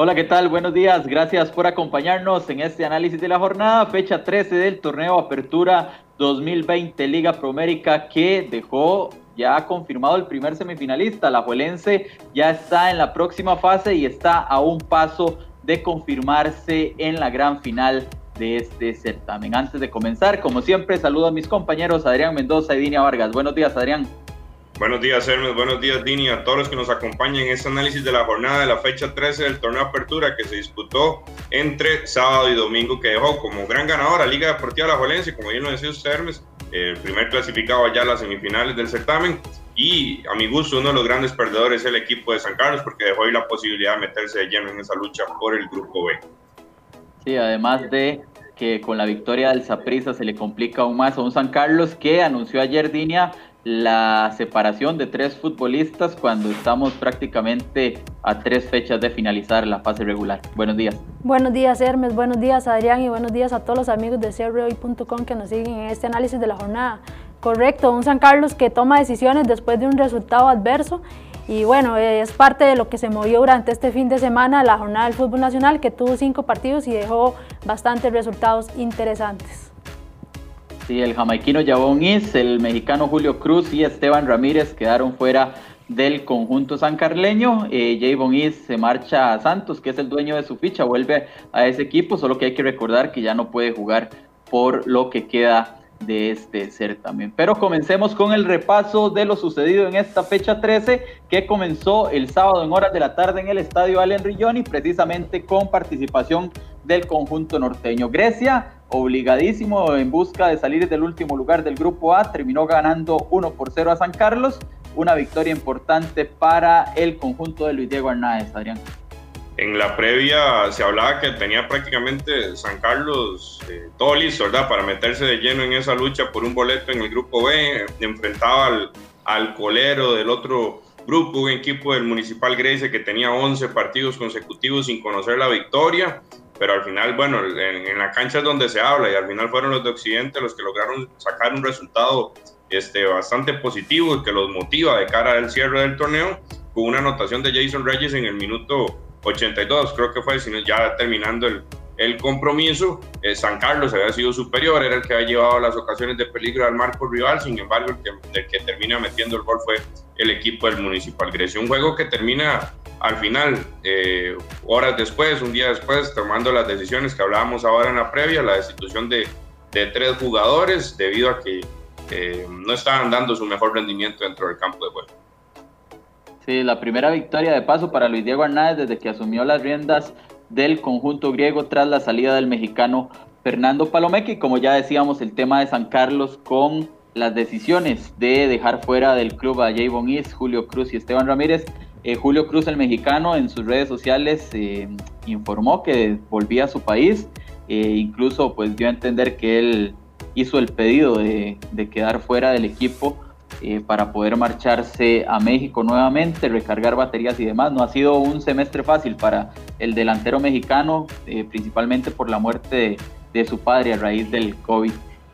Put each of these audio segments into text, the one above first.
Hola, ¿qué tal? Buenos días. Gracias por acompañarnos en este análisis de la jornada, fecha 13 del torneo Apertura 2020 Liga Promérica que dejó ya confirmado el primer semifinalista. La Juelense ya está en la próxima fase y está a un paso de confirmarse en la gran final de este certamen. Antes de comenzar, como siempre, saludo a mis compañeros Adrián Mendoza y Dinia Vargas. Buenos días, Adrián. Buenos días, Hermes. Buenos días, Dini. A todos los que nos acompañan en este análisis de la jornada de la fecha 13 del torneo Apertura que se disputó entre sábado y domingo, que dejó como gran ganadora Liga Deportiva La Jolense, como bien lo decía usted, Hermes, el primer clasificado allá a las semifinales del certamen. Y a mi gusto, uno de los grandes perdedores es el equipo de San Carlos, porque dejó ahí la posibilidad de meterse de lleno en esa lucha por el grupo B. Sí, además de que con la victoria del Saprissa se le complica aún más a un San Carlos que anunció ayer Dinia la separación de tres futbolistas cuando estamos prácticamente a tres fechas de finalizar la fase regular. Buenos días. Buenos días Hermes, buenos días Adrián y buenos días a todos los amigos de CROI.com que nos siguen en este análisis de la jornada. Correcto, un San Carlos que toma decisiones después de un resultado adverso y bueno, es parte de lo que se movió durante este fin de semana la jornada del fútbol nacional que tuvo cinco partidos y dejó bastantes resultados interesantes. Sí, el jamaiquino Jabón Is, el mexicano Julio Cruz y Esteban Ramírez quedaron fuera del conjunto sancarleño. Eh, Javon Is se marcha a Santos, que es el dueño de su ficha, vuelve a ese equipo, solo que hay que recordar que ya no puede jugar por lo que queda de este certamen. Pero comencemos con el repaso de lo sucedido en esta fecha 13 que comenzó el sábado en horas de la tarde en el estadio Allen Rilloni, precisamente con participación del conjunto norteño. Grecia, obligadísimo en busca de salir del último lugar del grupo A, terminó ganando 1 por 0 a San Carlos, una victoria importante para el conjunto de Luis Diego Hernández, Adrián. En la previa se hablaba que tenía prácticamente San Carlos eh, todo listo, ¿verdad? Para meterse de lleno en esa lucha por un boleto en el grupo B. Enfrentaba al, al colero del otro grupo, un equipo del Municipal Grecia que tenía 11 partidos consecutivos sin conocer la victoria. Pero al final, bueno, en, en la cancha es donde se habla y al final fueron los de Occidente los que lograron sacar un resultado este, bastante positivo y que los motiva de cara al cierre del torneo con una anotación de Jason Reyes en el minuto 82, creo que fue, sino ya terminando el, el compromiso, eh, San Carlos había sido superior, era el que había llevado las ocasiones de peligro al marco rival, sin embargo, el que, que termina metiendo el gol fue el equipo del Municipal Grecia. Un juego que termina al final, eh, horas después, un día después, tomando las decisiones que hablábamos ahora en la previa, la destitución de, de tres jugadores debido a que eh, no estaban dando su mejor rendimiento dentro del campo de juego. Sí, la primera victoria de paso para Luis Diego Hernández desde que asumió las riendas del conjunto griego tras la salida del mexicano Fernando Palomeque. Como ya decíamos, el tema de San Carlos con las decisiones de dejar fuera del club a Javon Is, Julio Cruz y Esteban Ramírez. Eh, Julio Cruz, el mexicano, en sus redes sociales eh, informó que volvía a su país. Eh, incluso pues dio a entender que él hizo el pedido de, quedar fuera del equipo para poder marcharse a México nuevamente, recargar baterías y demás. No ha sido un semestre fácil para el delantero mexicano, principalmente por la muerte de, de, su padre a raíz del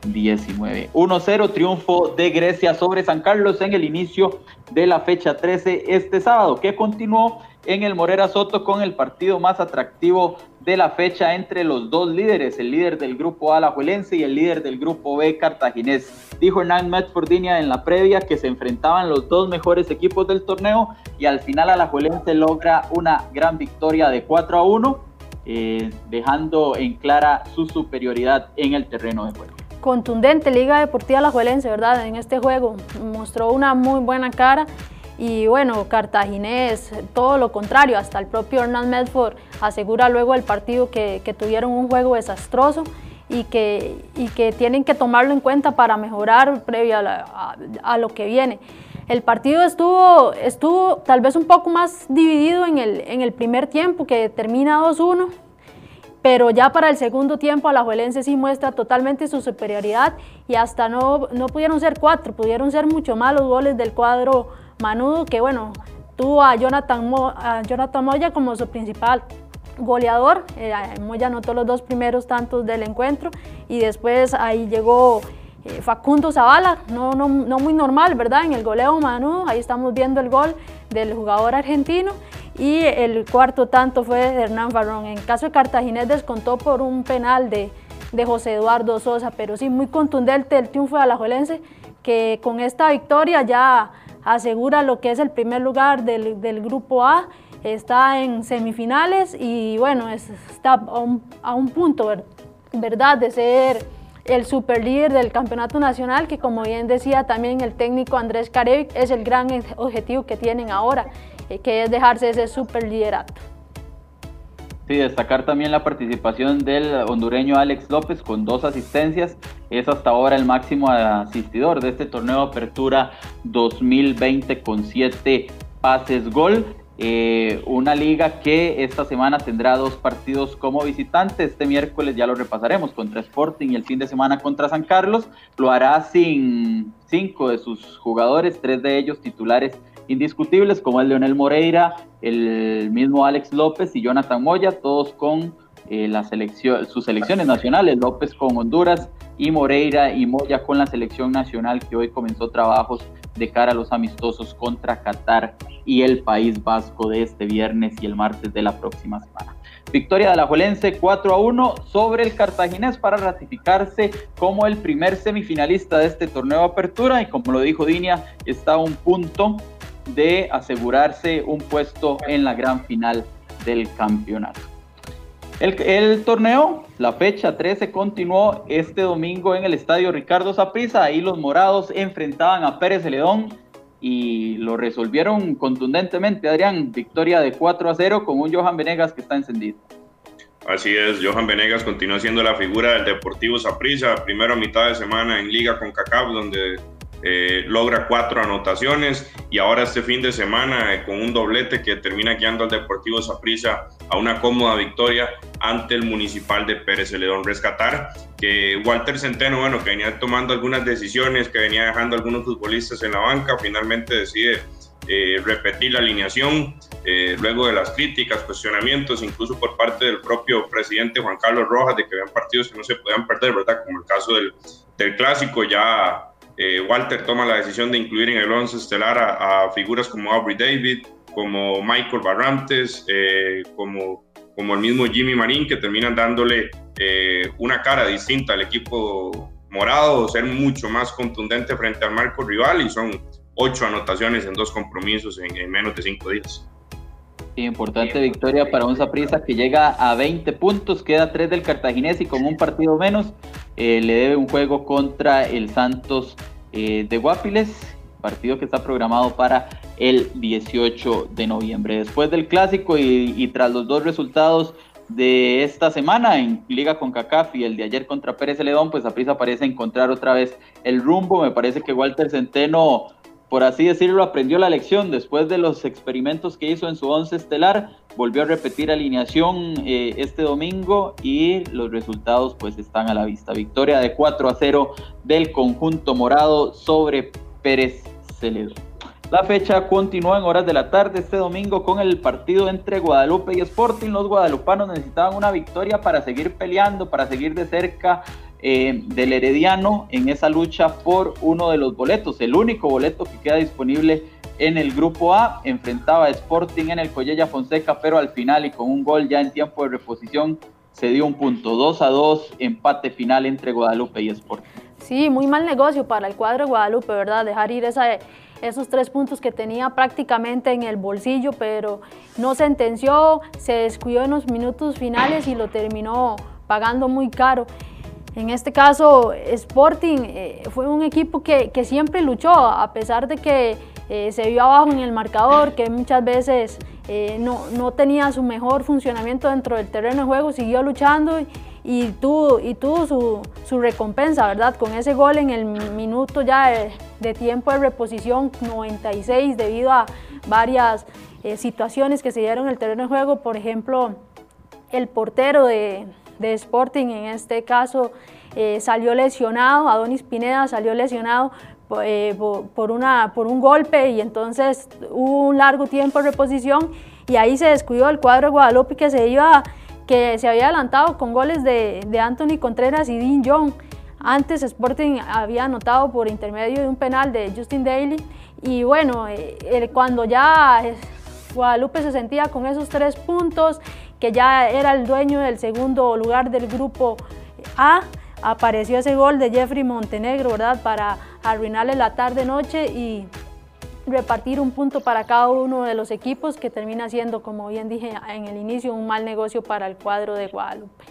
COVID-19. 1-0 triunfo de Grecia sobre San Carlos en el inicio de la fecha 13 este sábado, que continuó en el Morera Soto con el partido más atractivo de la fecha entre los dos líderes, el líder del grupo A, Alajuelense, y el líder del grupo B, Cartaginés. Dijo Hernán Metfordinia en la previa que se enfrentaban los dos mejores equipos del torneo y al final Alajuelense logra una gran victoria de 4 a 1, eh, dejando en clara su superioridad en el terreno de juego contundente Liga Deportiva Alajuelense, ¿verdad? En este juego mostró una muy buena cara y bueno, Cartaginés, todo lo contrario, hasta el propio Hernán Medford asegura luego el partido que, tuvieron un juego desastroso y que, y que tienen que tomarlo en cuenta para mejorar previo a, lo que viene. El partido estuvo, estuvo tal vez un poco más dividido en el, en el primer tiempo, que termina 2-1, pero ya para el segundo tiempo Alajuelense sí muestra totalmente su superioridad y hasta no, no pudieron ser cuatro, pudieron ser mucho más los goles del cuadro Manudo, que bueno, tuvo a Jonathan, a Jonathan Moya como su principal goleador. Eh, Moya anotó los dos primeros tantos del encuentro y después ahí llegó eh, Facundo Zavala, no, no, no, muy normal, ¿verdad? En el goleo Manudo, ahí estamos viendo el gol del jugador argentino. Y el cuarto tanto fue de Hernán Farrón. En caso de Cartaginés descontó por un penal de, de José Eduardo Sosa, pero sí muy contundente el triunfo de Alajuelense que con esta victoria ya asegura lo que es el primer lugar del, del grupo A, está en semifinales y bueno, está a un, a un punto, ¿verdad?, de ser el superlíder del campeonato nacional, que como bien decía también el técnico Andrés Carevic, es el gran objetivo que tienen ahora, eh, que dejarse ese superliderato. Sí, destacar también la participación del hondureño Alex López con dos asistencias. Es hasta ahora el máximo asistidor de este torneo de apertura 2020 con siete pases gol. Eh, una liga que esta semana tendrá dos partidos como visitante. Este miércoles ya lo repasaremos contra Sporting y el fin de semana contra San Carlos. Lo hará sin cinco de sus jugadores, tres de ellos titulares indiscutibles como el Leonel Moreira, el mismo Alex López y Jonathan Moya, todos con eh, la selección, sus selecciones nacionales, López con Honduras y Moreira y Moya con la selección nacional que hoy comenzó trabajos de cara a los amistosos contra Qatar y el País Vasco de este viernes y el martes de la próxima semana. Victoria de la Juelense 4 a 1 sobre el Cartaginés para ratificarse como el primer semifinalista de este torneo de apertura y como lo dijo Dinia, está a un punto de asegurarse un puesto en la gran final del campeonato. El, torneo, la fecha 13, continuó este domingo en el estadio Ricardo Saprissa. Ahí los morados enfrentaban a Pérez Celedón y lo resolvieron contundentemente. Adrián, victoria de 4 a 0 con un Johan Venegas que está encendido. Así es, Johan Venegas continúa siendo la figura del Deportivo Saprissa, primero mitad de semana en Liga con CACAP, donde eh, logra cuatro anotaciones y ahora este fin de semana eh, con un doblete que termina guiando al Deportivo Saprissa a una cómoda victoria ante el Municipal de Pérez Celedón. Rescatar que Walter Centeno, bueno, que venía tomando algunas decisiones, que venía dejando algunos futbolistas en la banca, finalmente decide eh, repetir la alineación luego de las críticas, cuestionamientos, incluso por parte del propio presidente Juan Carlos Rojas, de que habían partidos que no se podían perder, ¿verdad? Como el caso del, del clásico, ya eh, Walter toma la decisión de incluir en el once estelar a, figuras como Aubrey David, como Michael Barrantes, eh, como, como el mismo Jimmy Marín, que terminan dándole eh, una cara distinta al equipo morado, ser mucho más contundente frente al marco rival y son ocho anotaciones en dos compromisos en, menos de cinco días. Importante victoria para un Saprissa que llega a 20 puntos, queda 3 del Cartaginés y con un partido menos le debe un juego contra el Santos eh, de Guapiles, partido que está programado para el 18 de noviembre. Después del clásico y, tras los dos resultados de esta semana en Liga con CACAF y el de ayer contra Pérez Celedón, pues Aprisa parece encontrar otra vez el rumbo. Me parece que Walter Centeno por así decirlo, aprendió la lección después de los experimentos que hizo en su once estelar, volvió a repetir alineación eh, este domingo y los resultados pues están a la vista. Victoria de 4 a 0 del conjunto morado sobre Pérez. La fecha continúa en horas de la tarde este domingo con el partido entre Guadalupe y Sporting. Los guadalupanos necesitaban una victoria para seguir peleando, para seguir de cerca eh, del Herediano en esa lucha por uno de los boletos, el único boleto que queda disponible en el grupo A. Enfrentaba a Sporting en el Collella Fonseca, pero al final y con un gol ya en tiempo de reposición se dio un punto 2 a 2, empate final entre Guadalupe y Sporting. Sí, muy mal negocio para el cuadro de Guadalupe, ¿verdad? Dejar ir esos tres puntos que tenía prácticamente en el bolsillo, pero no sentenció, se descuidó en los minutos finales y lo terminó pagando muy caro. En este caso, Sporting eh, fue un equipo que, siempre luchó, a pesar de que eh, se vio abajo en el marcador, que muchas veces eh, no, tenía su mejor funcionamiento dentro del terreno de juego, siguió luchando y, tuvo, y tuvo su, recompensa, ¿verdad? Con ese gol en el minuto ya de, tiempo de reposición 96 debido a varias situaciones que se dieron en el terreno de juego, por ejemplo, el portero de, de Sporting, en este caso eh, salió lesionado, Adonis Pineda salió lesionado eh, por, una, por un golpe y entonces hubo un largo tiempo de reposición y ahí se descuidó el cuadro de Guadalupe que se iba que se había adelantado con goles de, Anthony Contreras y Dean Young. Antes Sporting había anotado por intermedio de un penal de Justin Daly y bueno, eh, cuando ya Guadalupe se sentía con esos tres puntos, que ya era el dueño del segundo lugar del grupo A. Apareció ese gol de Jeffrey Montenegro, ¿verdad? Para arruinarle la tarde-noche y repartir un punto para cada uno de los equipos que termina siendo, como bien dije en el inicio, un mal negocio para el cuadro de Guadalupe.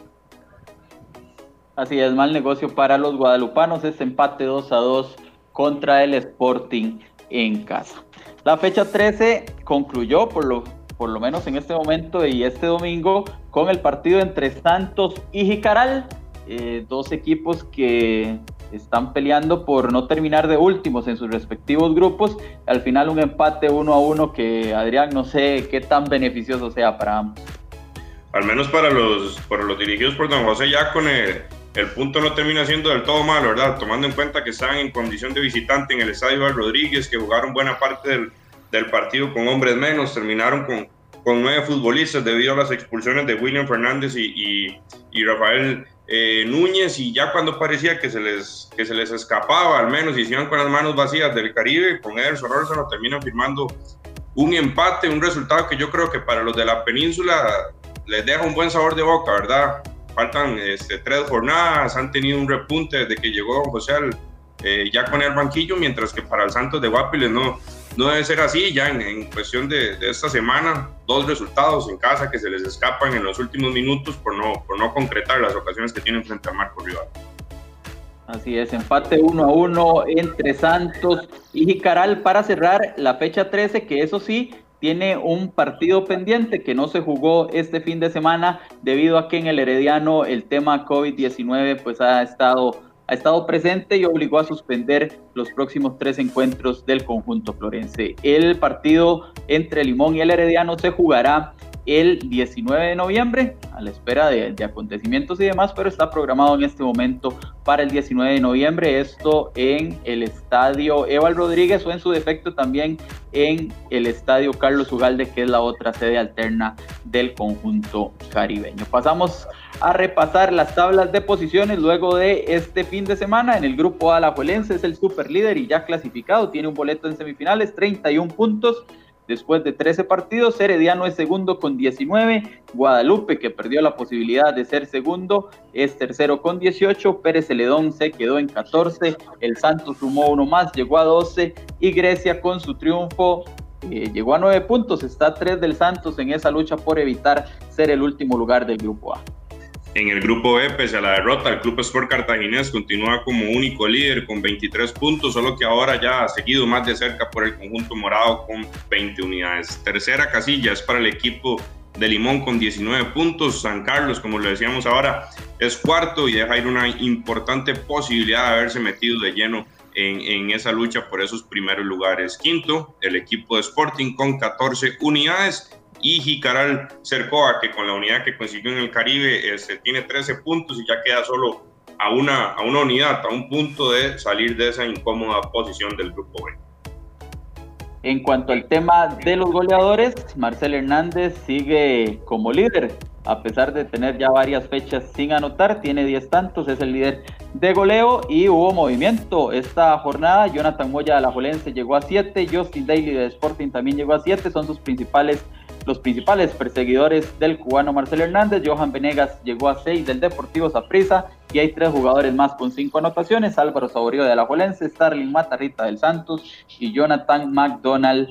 Así es, mal negocio para los guadalupanos, ese empate 2 a 2 contra el Sporting en casa. La fecha 13 concluyó, por lo, por lo menos en este momento y este domingo, con el partido entre Santos y Jicaral, eh, dos equipos que están peleando por no terminar de últimos en sus respectivos grupos. Al final un empate uno a uno que Adrián no sé qué tan beneficioso sea para ambos. Al menos para los, para los dirigidos por Don José ya con el, el punto no termina siendo del todo malo, ¿verdad? Tomando en cuenta que están en condición de visitante en el Estadio Val Rodríguez, que jugaron buena parte del, del partido con hombres menos, terminaron con, con nueve futbolistas debido a las expulsiones de William Fernández y, y, Rafael eh, Núñez y ya cuando parecía que se, les, que se les escapaba al menos y se iban con las manos vacías del Caribe, con Ederson lo terminan firmando un empate, un resultado que yo creo que para los de la península les deja un buen sabor de boca, ¿verdad? Faltan este, tres jornadas, han tenido un repunte desde que llegó José eh, ya con el banquillo, mientras que para el Santos de Guapiles no, no debe ser así, ya en, cuestión de, esta semana, dos resultados en casa que se les escapan en los últimos minutos por no, por no concretar las ocasiones que tienen frente a Marco Rival. Así es, empate 1 a 1 entre Santos y Jicaral para cerrar la fecha 13, que eso sí, tiene un partido pendiente que no se jugó este fin de semana debido a que en el Herediano el tema COVID-19 pues ha estado ha estado presente y obligó a suspender los próximos tres encuentros del conjunto florense. El partido entre Limón y el Herediano se jugará el 19 de noviembre, a la espera de, acontecimientos y demás, pero está programado en este momento para el 19 de noviembre, esto en el estadio Eval Rodríguez o en su defecto también en el estadio Carlos Ugalde, que es la otra sede alterna del conjunto caribeño. Pasamos a repasar las tablas de posiciones luego de este fin de semana. En el grupo A, la Juelense es el super líder y ya clasificado, tiene un boleto en semifinales, 31 puntos. Después de 13 partidos, Herediano es segundo con 19, Guadalupe, que perdió la posibilidad de ser segundo, es tercero con 18, Pérez Celedón se quedó en 14, el Santos sumó uno más, llegó a 12 y Grecia con su triunfo eh, llegó a 9 puntos, está a 3 del Santos en esa lucha por evitar ser el último lugar del grupo A. En el grupo B, pese a la derrota, el Club Sport Cartaginés continúa como único líder con 23 puntos, solo que ahora ya ha seguido más de cerca por el conjunto morado con 20 unidades. Tercera casilla es para el equipo de Limón con 19 puntos. San Carlos, como lo decíamos ahora, es cuarto y deja ir una importante posibilidad de haberse metido de lleno en, en, esa lucha por esos primeros lugares. Quinto, el equipo de Sporting con 14 unidades y Jicaral Cercoa, que con la unidad que consiguió en el Caribe este, tiene 13 puntos y ya queda solo a una, a una unidad, a un punto de salir de esa incómoda posición del grupo B. En cuanto al tema de los goleadores, Marcel Hernández sigue como líder, a pesar de tener ya varias fechas sin anotar, tiene 10 tantos, es el líder de goleo y hubo movimiento esta jornada. Jonathan Moya de la Jolense llegó a 7, Justin Daly de Sporting también llegó a 7, son sus principales los principales perseguidores del cubano Marcelo Hernández. Johan Venegas llegó a 6 del Deportivo Saprissa y hay tres jugadores más con cinco anotaciones. Álvaro Saborío de la Jolense, Starling Matarrita del Santos y Jonathan McDonald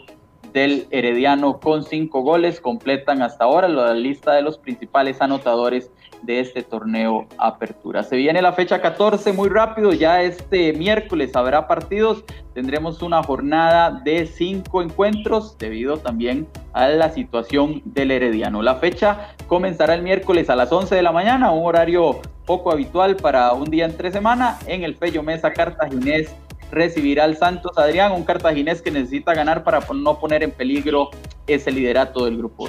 del Herediano con cinco goles. Completan hasta ahora la lista de los principales anotadores de este torneo Apertura. Se viene la fecha 14 muy rápido, ya este miércoles habrá partidos, tendremos una jornada de cinco encuentros debido también a la situación del Herediano. La fecha comenzará el miércoles a las 11 de la mañana, un horario poco habitual para un día entre semana en el Fello Mesa Cartaginés recibirá al Santos Adrián, un cartaginés que necesita ganar para no poner en peligro ese liderato del grupo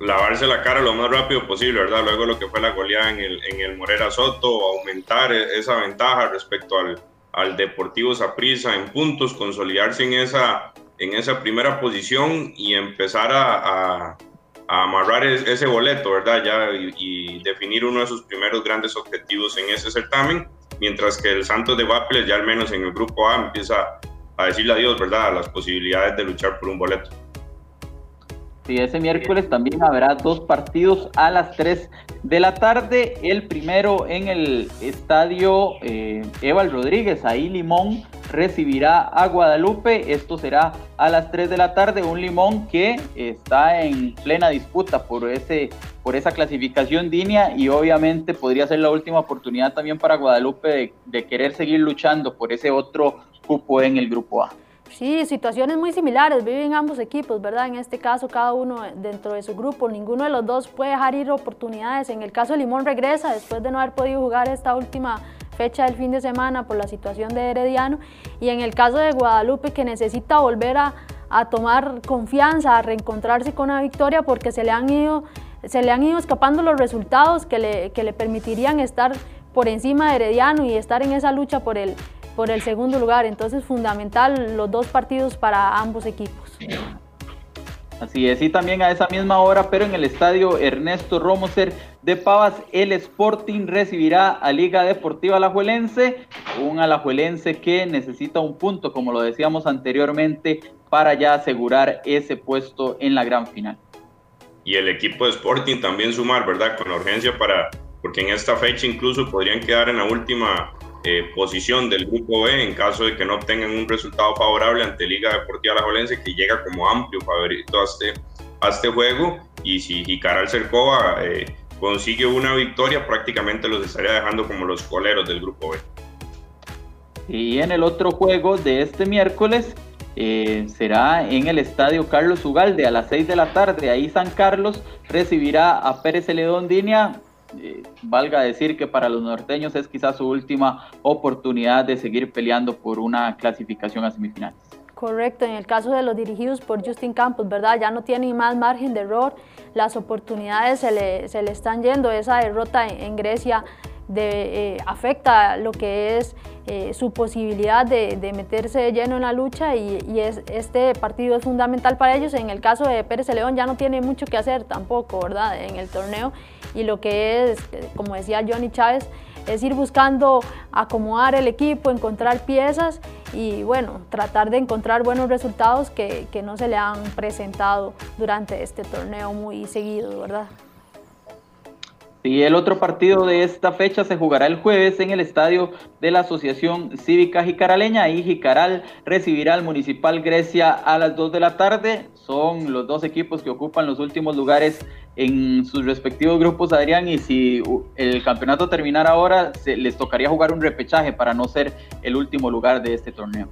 lavarse la cara lo más rápido posible, ¿verdad? Luego lo que fue la goleada en el, en el Morera Soto, aumentar e, esa ventaja respecto al, al Deportivo Saprissa en puntos, consolidarse en esa, en esa primera posición y empezar a, a, amarrar ese boleto, ¿verdad? Ya y, definir uno de sus primeros grandes objetivos en ese certamen, mientras que el Santos de Guapiles ya al menos en el grupo A empieza a decirle adiós, ¿verdad? A las posibilidades de luchar por un boleto. Sí, ese miércoles también habrá dos partidos a las 3 de la tarde. El primero en el estadio eh, Eval Rodríguez, ahí Limón recibirá a Guadalupe. Esto será a las 3 de la tarde. Un Limón que está en plena disputa por, ese, por esa clasificación DINIA y obviamente podría ser la última oportunidad también para Guadalupe de, de querer seguir luchando por ese otro cupo en el grupo A. Sí, situaciones muy similares viven ambos equipos, ¿verdad? En este caso, cada uno dentro de su grupo, ninguno de los dos puede dejar ir oportunidades. En el caso de Limón regresa después de no haber podido jugar esta última fecha del fin de semana por la situación de Herediano. Y en el caso de Guadalupe, que necesita volver a, tomar confianza, a reencontrarse con una victoria porque se le han ido, se le han ido escapando los resultados que le, que le permitirían estar por encima de Herediano y estar en esa lucha por el por el segundo lugar. Entonces, fundamental los dos partidos para ambos equipos. Así es, y también a esa misma hora, pero en el estadio Ernesto Romoser de Pavas, el Sporting recibirá a Liga Deportiva Alajuelense, un Alajuelense que necesita un punto, como lo decíamos anteriormente, para ya asegurar ese puesto en la gran final. Y el equipo de Sporting también sumar, ¿verdad? Con urgencia para, porque en esta fecha incluso podrían quedar en la última eh, posición del grupo B en caso de que no obtengan un resultado favorable ante Liga Deportiva Alajuelense que llega como amplio favorito a este, a este juego y si Jicaral Cercova eh, consigue una victoria prácticamente los estaría dejando como los coleros del grupo B. Y en el otro juego de este miércoles eh, será en el estadio Carlos Ugalde a las 6 de la tarde. Ahí San Carlos recibirá a Pérez Celedón Dinia eh, valga decir que para los norteños es quizás su última oportunidad de seguir peleando por una clasificación a semifinales. Correcto, en el caso de los dirigidos por Justin Campos, ¿verdad? Ya no tienen más margen de error, las oportunidades se le, se le están yendo, esa derrota en, Grecia de, eh, afecta lo que es eh, su posibilidad de, de, meterse de lleno en la lucha y, y es, este partido es fundamental para ellos. En el caso de Pérez León ya no tiene mucho que hacer tampoco, ¿verdad? En el torneo y lo que es, como decía Johnny Chávez, es ir buscando acomodar el equipo, encontrar piezas y bueno, tratar de encontrar buenos resultados que, que no se le han presentado durante este torneo muy seguido, ¿verdad? Y el otro partido de esta fecha se jugará el jueves en el estadio de la Asociación Cívica Jicaraleña. Ahí Jicaral recibirá al Municipal Grecia a las 2 de la tarde. Son los dos equipos que ocupan los últimos lugares en sus respectivos grupos, Adrián. Y si el campeonato terminara ahora, se, les tocaría jugar un repechaje para no ser el último lugar de este torneo.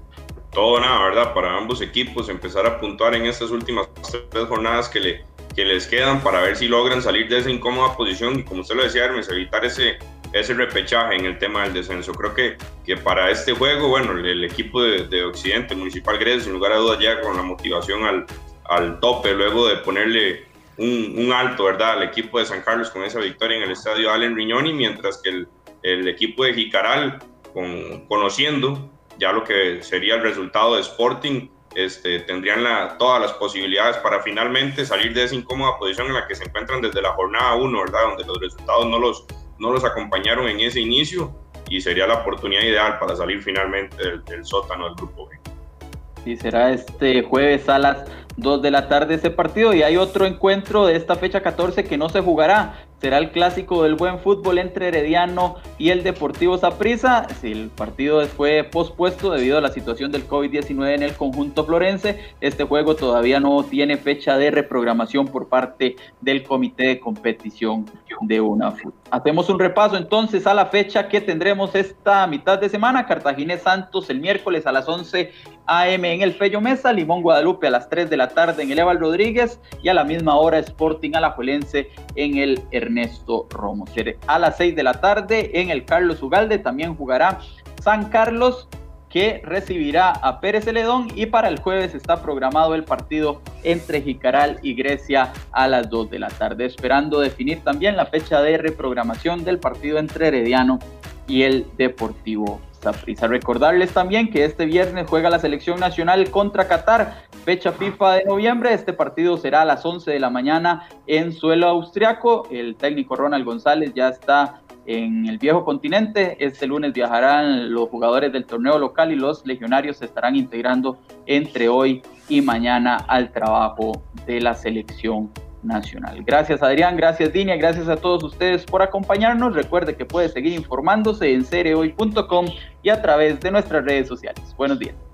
Todo nada, ¿verdad? Para ambos equipos empezar a puntuar en estas últimas tres jornadas que le que les quedan para ver si logran salir de esa incómoda posición y como usted lo decía Hermes, evitar ese, ese repechaje en el tema del descenso. Creo que, que para este juego, bueno, el, equipo de, Occidente, Municipal Grecia, sin lugar a dudas ya con la motivación al, al tope, luego de ponerle un, un, alto, ¿verdad?, al equipo de San Carlos con esa victoria en el estadio Allen Riñoni, mientras que el, el equipo de Jicaral, con, conociendo ya lo que sería el resultado de Sporting, este, tendrían todas las posibilidades para finalmente salir de esa incómoda posición en la que se encuentran desde la jornada 1, ¿verdad? Donde los resultados no los, no los acompañaron en ese inicio y sería la oportunidad ideal para salir finalmente del, sótano del grupo B. Sí, será este jueves a las 2 de la tarde ese partido y hay otro encuentro de esta fecha 14 que no se jugará será el clásico del buen fútbol entre Herediano y el Deportivo Saprissa. Si el partido fue pospuesto debido a la situación del COVID-19 en el conjunto florense, este juego todavía no tiene fecha de reprogramación por parte del Comité de Competición de UNAFUT. Hacemos un repaso entonces a la fecha que tendremos esta mitad de semana. Cartaginés Santos el miércoles a las 11 AM en el Fello Mesa, Limón Guadalupe a las 3 de la tarde en el Eval Rodríguez y a la misma hora Sporting Alajuelense en el Ernesto Romo. A las 6 de la tarde en el Carlos Ugalde. También jugará San Carlos que recibirá a Pérez Celedón. Y para el jueves está programado el partido entre Jicaral y Grecia a las 2 de la tarde, esperando definir también la fecha de reprogramación del partido entre Herediano y el Deportivo Saprissa. Recordarles también que este viernes juega la selección nacional contra Qatar, fecha FIFA de noviembre. Este partido será a las 11 de la mañana en suelo austriaco. El técnico Ronald González ya está en el viejo continente. Este lunes viajarán los jugadores del torneo local y los legionarios se estarán integrando entre hoy y mañana al trabajo de la selección nacional. Gracias Adrián, gracias Dinia, gracias a todos ustedes por acompañarnos. Recuerde que puede seguir informándose en cereoy.com y a través de nuestras redes sociales. Buenos días.